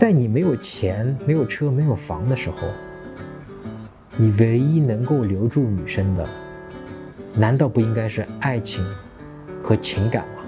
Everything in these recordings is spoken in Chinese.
在你没有钱、没有车、没有房的时候，你唯一能够留住女生的，难道不应该是爱情和情感吗？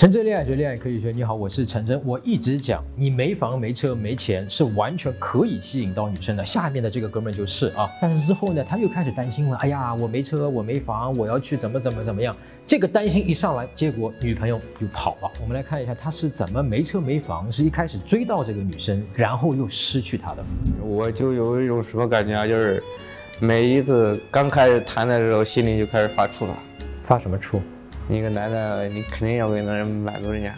陈真恋爱学恋爱可以学，你好，我是陈真。我一直讲，你没房没车没钱是完全可以吸引到女生的。下面的这个哥们就是啊，但是之后呢，他又开始担心了。哎呀，我没车，我没房，我要去怎么怎么怎么样？这个担心一上来，结果女朋友就跑了。我们来看一下他是怎么没车没房，是一开始追到这个女生，然后又失去她的。我就有一种什么感觉啊，就是每一次刚开始谈的时候，心里就开始发怵了。发什么怵？一个男的，你肯定要给那人满足人家，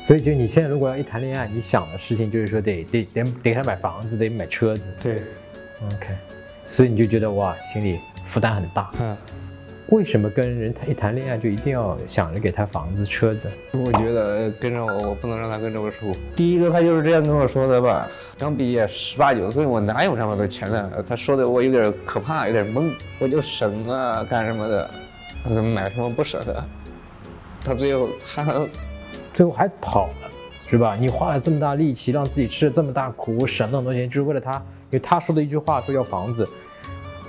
所以就你现在如果要一谈恋爱，你想的事情就是说得得得得给他买房子，得买车子。对，OK，所以你就觉得哇，心里负担很大。嗯，为什么跟人谈一谈恋爱就一定要想着给他房子车子？我觉得跟着我，我不能让他跟着我处。第一个他就是这样跟我说的吧，刚毕业十八九岁，我哪有那么多钱呢？他说的我有点可怕，有点懵，我就省啊干什么的，怎么买什么不舍得。他最后，他最后还跑了，是吧？你花了这么大力气，让自己吃了这么大苦，省那么多钱，就是为了他，因为他说的一句话说要房子，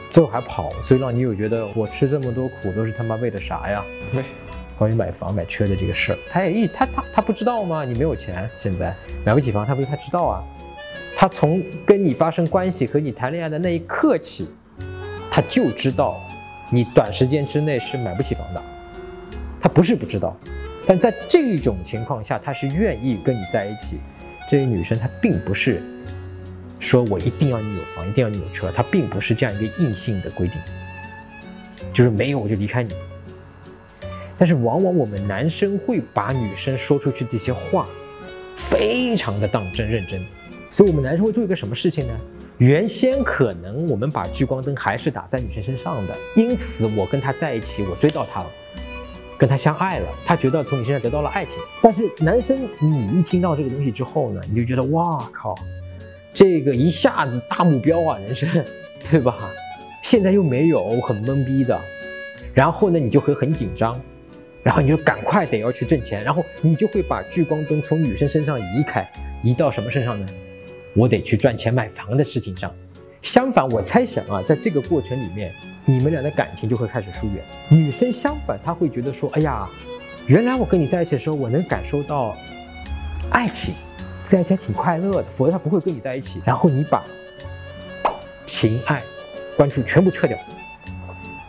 最后还跑，所以让你有觉得我吃这么多苦都是他妈为了啥呀？对，关于买房买车的这个事儿，他也一他他他不知道。吗？你没有钱，现在买不起房，他不是他知道。啊？他从跟你发生关系和你谈恋爱的那一刻起，他就知道。你短时间之内是买不起房的。他不是不知道，但在这种情况下，他是愿意跟你在一起。这些女生她并不是说我一定要你有房，一定要你有车，她并不是这样一个硬性的规定，就是没有我就离开你。但是往往我们男生会把女生说出去这些话，非常的当真认真，所以我们男生会做一个什么事情呢？原先可能我们把聚光灯还是打在女生身上的，因此我跟她在一起，我追到她了。跟他相爱了，他觉得从你身上得到了爱情。但是男生，你一听到这个东西之后呢，你就觉得哇靠，这个一下子大目标啊，人生，对吧？现在又没有，很懵逼的。然后呢，你就会很紧张，然后你就赶快得要去挣钱，然后你就会把聚光灯从女生身上移开，移到什么身上呢？我得去赚钱买房的事情上。相反，我猜想啊，在这个过程里面。你们俩的感情就会开始疏远。女生相反，她会觉得说：“哎呀，原来我跟你在一起的时候，我能感受到爱情，在一起还挺快乐的。否则她不会跟你在一起。然后你把情爱、关注全部撤掉。”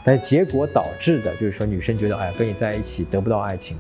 但结果导致的就是说，女生觉得，哎呀，跟你在一起得不到爱情，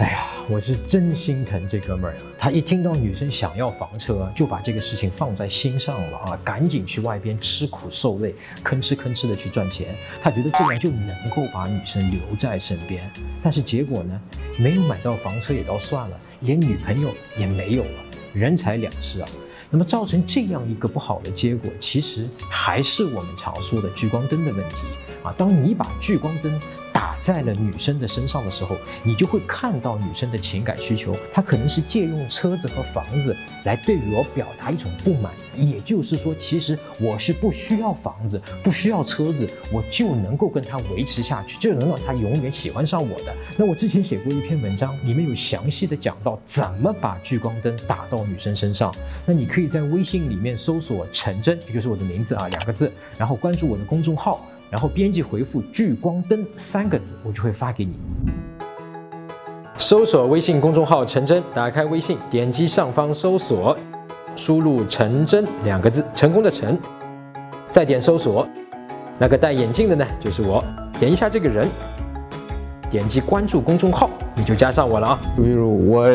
哎呀，我是真心疼这哥们儿呀。他一听到女生想要房车，就把这个事情放在心上了啊，赶紧去外边吃苦受累，吭哧吭哧的去赚钱。他觉得这样就能够把女生留在身边。但是结果呢，没有买到房车也倒算了，连女朋友也没有了，人财两失啊。那么造成这样一个不好的结果，其实还是我们常说的聚光灯的问题啊。当你把聚光灯打在了女生的身上的时候，你就会看到女生的情感需求，她可能是借用车子和房子来对我表达一种不满。也就是说，其实我是不需要房子，不需要车子，我就能够跟她维持下去，就能让她永远喜欢上我的。那我之前写过一篇文章，里面有详细的讲到怎么把聚光灯打到女生身上。那你可以在微信里面搜索“陈真”，也就是我的名字啊，两个字，然后关注我的公众号。然后编辑回复“聚光灯”三个字，我就会发给你。搜索微信公众号“陈真”，打开微信，点击上方搜索，输入“陈真”两个字，成功的“陈”，再点搜索，那个戴眼镜的呢，就是我。点一下这个人，点击关注公众号，你就加上我了啊。比如我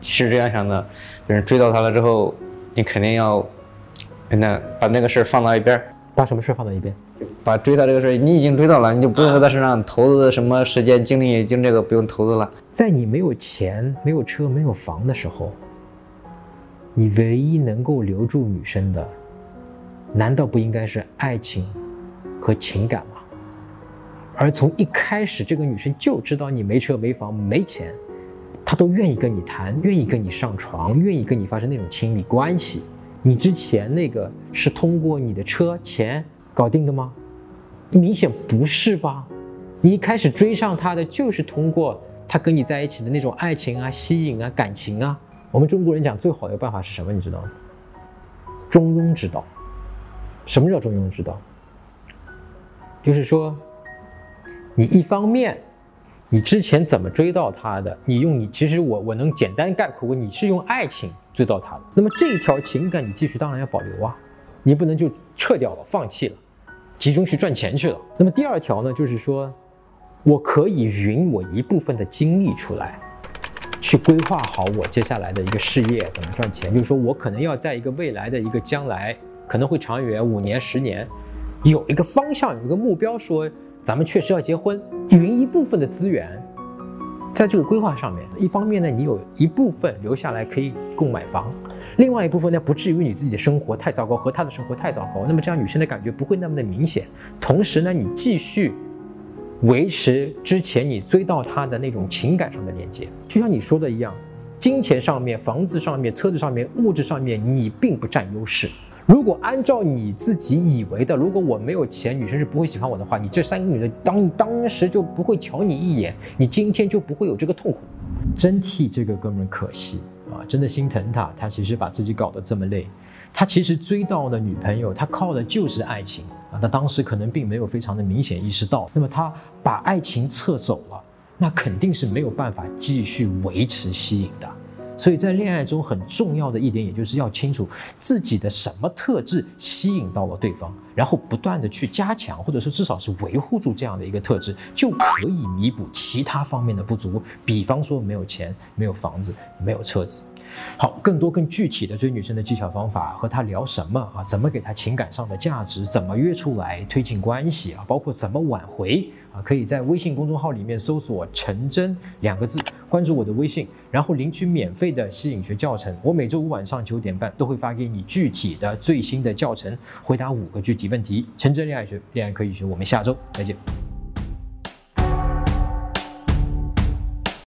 是这样想的，就是追到他了之后，你肯定要那把那个事儿放到一边。把什么事放到一边？把追到这个事儿，你已经追到了，你就不用在身上投资什么时间、精力，就这个不用投资了。在你没有钱、没有车、没有房的时候，你唯一能够留住女生的，难道不应该是爱情和情感吗？而从一开始，这个女生就知道你没车、没房、没钱，她都愿意跟你谈，愿意跟你上床，愿意跟你发生那种亲密关系。你之前那个是通过你的车钱搞定的吗？明显不是吧？你一开始追上他的就是通过他跟你在一起的那种爱情啊、吸引啊、感情啊。我们中国人讲最好的办法是什么？你知道吗？中庸之道。什么叫中庸之道？就是说，你一方面，你之前怎么追到他的？你用你其实我我能简单概括过，你是用爱情追到他的。那么这一条情感你继续当然要保留啊，你不能就撤掉了、放弃了，集中去赚钱去了。那么第二条呢，就是说，我可以匀我一部分的精力出来，去规划好我接下来的一个事业怎么赚钱。就是说我可能要在一个未来的一个将来。可能会长远五年、十年，有一个方向，有一个目标，说咱们确实要结婚，匀一部分的资源，在这个规划上面。一方面呢，你有一部分留下来可以供买房；，另外一部分呢，不至于你自己的生活太糟糕和他的生活太糟糕。那么这样女生的感觉不会那么的明显。同时呢，你继续维持之前你追到他的那种情感上的连接，就像你说的一样，金钱上面、房子上面、车子上面、物质上面，你并不占优势。如果按照你自己以为的，如果我没有钱，女生是不会喜欢我的话，你这三个女的当当时就不会瞧你一眼，你今天就不会有这个痛苦。真替这个哥们可惜啊，真的心疼他。他其实把自己搞得这么累，他其实追到的女朋友，他靠的就是爱情啊。他当时可能并没有非常的明显意识到，那么他把爱情撤走了，那肯定是没有办法继续维持吸引的。所以在恋爱中很重要的一点，也就是要清楚自己的什么特质吸引到了对方，然后不断的去加强，或者说至少是维护住这样的一个特质，就可以弥补其他方面的不足。比方说没有钱、没有房子、没有车子。好，更多更具体的追女生的技巧方法，和她聊什么啊？怎么给她情感上的价值？怎么约出来推进关系啊？包括怎么挽回啊？可以在微信公众号里面搜索“陈真”两个字，关注我的微信，然后领取免费的吸引学教程。我每周五晚上九点半都会发给你具体的最新的教程，回答五个具体问题。陈真恋爱学，恋爱可以学。我们下周再见。